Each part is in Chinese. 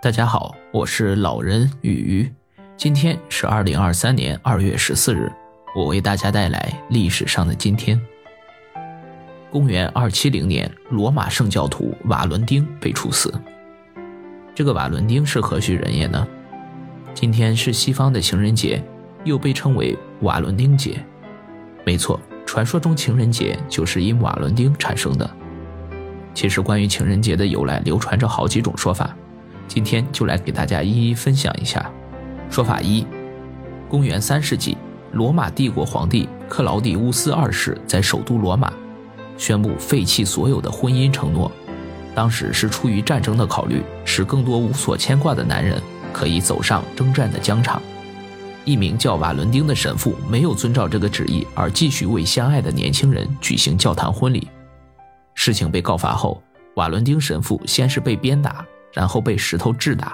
大家好，我是老人雨鱼。今天是二零二三年二月十四日，我为大家带来历史上的今天。公元二七零年，罗马圣教徒瓦伦丁被处死。这个瓦伦丁是何许人也呢？今天是西方的情人节，又被称为瓦伦丁节。没错，传说中情人节就是因瓦伦丁产生的。其实，关于情人节的由来，流传着好几种说法。今天就来给大家一一分享一下。说法一：公元三世纪，罗马帝国皇帝克劳狄乌斯二世在首都罗马宣布废弃所有的婚姻承诺。当时是出于战争的考虑，使更多无所牵挂的男人可以走上征战的疆场。一名叫瓦伦丁的神父没有遵照这个旨意，而继续为相爱的年轻人举行教堂婚礼。事情被告发后，瓦伦丁神父先是被鞭打，然后被石头致打，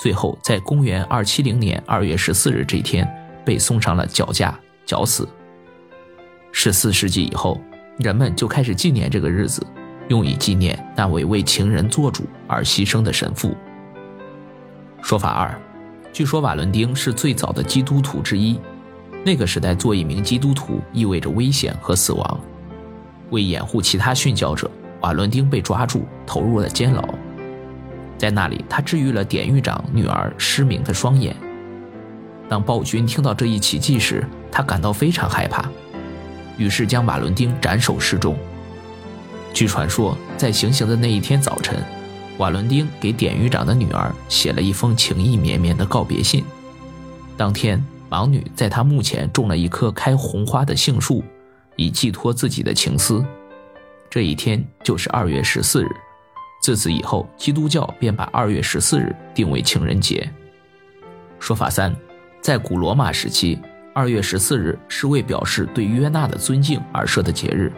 最后在公元二七零年二月十四日这天被送上了绞架绞死。十四世纪以后，人们就开始纪念这个日子，用以纪念那位为情人做主而牺牲的神父。说法二，据说瓦伦丁是最早的基督徒之一，那个时代做一名基督徒意味着危险和死亡。为掩护其他殉教者，瓦伦丁被抓住，投入了监牢。在那里，他治愈了典狱长女儿失明的双眼。当暴君听到这一奇迹时，他感到非常害怕，于是将瓦伦丁斩首示众。据传说，在行刑的那一天早晨，瓦伦丁给典狱长的女儿写了一封情意绵绵的告别信。当天，盲女在他墓前种了一棵开红花的杏树。以寄托自己的情思，这一天就是二月十四日。自此以后，基督教便把二月十四日定为情人节。说法三，在古罗马时期，二月十四日是为表示对约纳的尊敬而设的节日。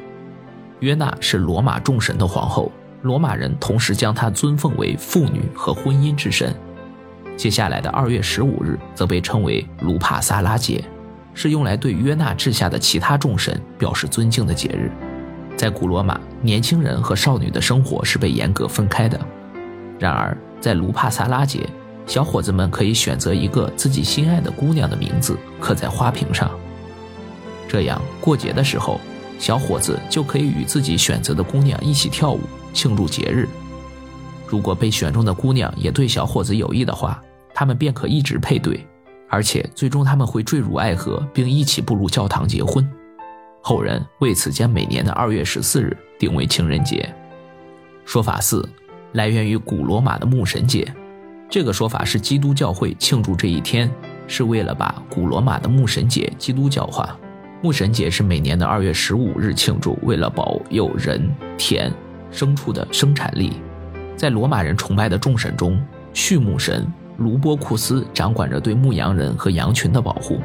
约纳是罗马众神的皇后，罗马人同时将她尊奉为妇女和婚姻之神。接下来的二月十五日则被称为卢帕萨拉节。是用来对约纳治下的其他众神表示尊敬的节日。在古罗马，年轻人和少女的生活是被严格分开的。然而，在卢帕萨拉节，小伙子们可以选择一个自己心爱的姑娘的名字刻在花瓶上。这样，过节的时候，小伙子就可以与自己选择的姑娘一起跳舞庆祝节日。如果被选中的姑娘也对小伙子有意的话，他们便可一直配对。而且最终他们会坠入爱河，并一起步入教堂结婚。后人为此将每年的二月十四日定为情人节。说法四，来源于古罗马的牧神节。这个说法是基督教会庆祝这一天，是为了把古罗马的牧神节基督教化。牧神节是每年的二月十五日庆祝，为了保佑人、田、牲畜的生产力。在罗马人崇拜的众神中，畜牧神。卢波库斯掌管着对牧羊人和羊群的保护。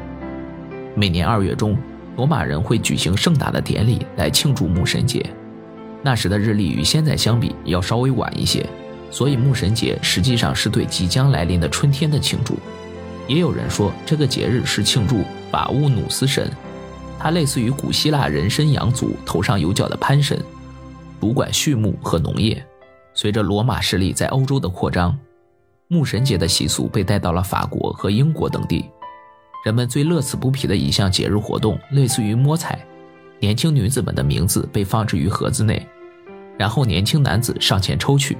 每年二月中，罗马人会举行盛大的典礼来庆祝牧神节。那时的日历与现在相比要稍微晚一些，所以牧神节实际上是对即将来临的春天的庆祝。也有人说，这个节日是庆祝法乌努斯神，他类似于古希腊人身羊族头上有角的潘神，主管畜牧和农业。随着罗马势力在欧洲的扩张。牧神节的习俗被带到了法国和英国等地，人们最乐此不疲的一项节日活动类似于摸彩，年轻女子们的名字被放置于盒子内，然后年轻男子上前抽取，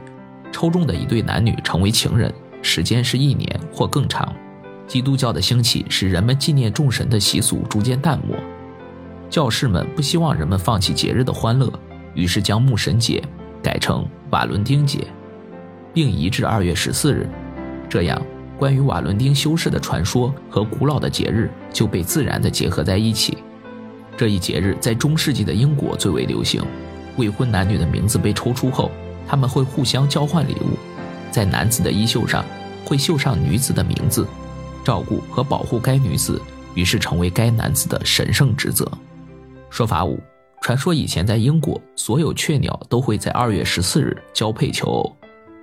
抽中的一对男女成为情人，时间是一年或更长。基督教的兴起使人们纪念众神的习俗逐渐淡漠，教士们不希望人们放弃节日的欢乐，于是将牧神节改成瓦伦丁节，并移至二月十四日。这样，关于瓦伦丁修士的传说和古老的节日就被自然地结合在一起。这一节日在中世纪的英国最为流行。未婚男女的名字被抽出后，他们会互相交换礼物，在男子的衣袖上会绣上女子的名字，照顾和保护该女子，于是成为该男子的神圣职责。说法五：传说以前在英国，所有雀鸟都会在二月十四日交配求偶，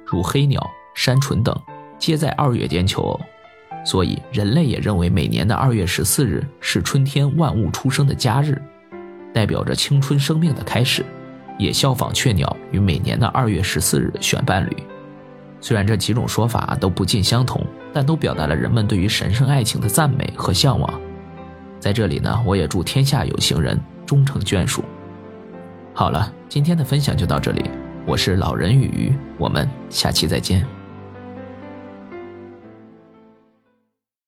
如黑鸟、山鹑等。皆在二月间求偶，所以人类也认为每年的二月十四日是春天万物出生的佳日，代表着青春生命的开始，也效仿雀鸟于每年的二月十四日选伴侣。虽然这几种说法都不尽相同，但都表达了人们对于神圣爱情的赞美和向往。在这里呢，我也祝天下有情人终成眷属。好了，今天的分享就到这里，我是老人与鱼，我们下期再见。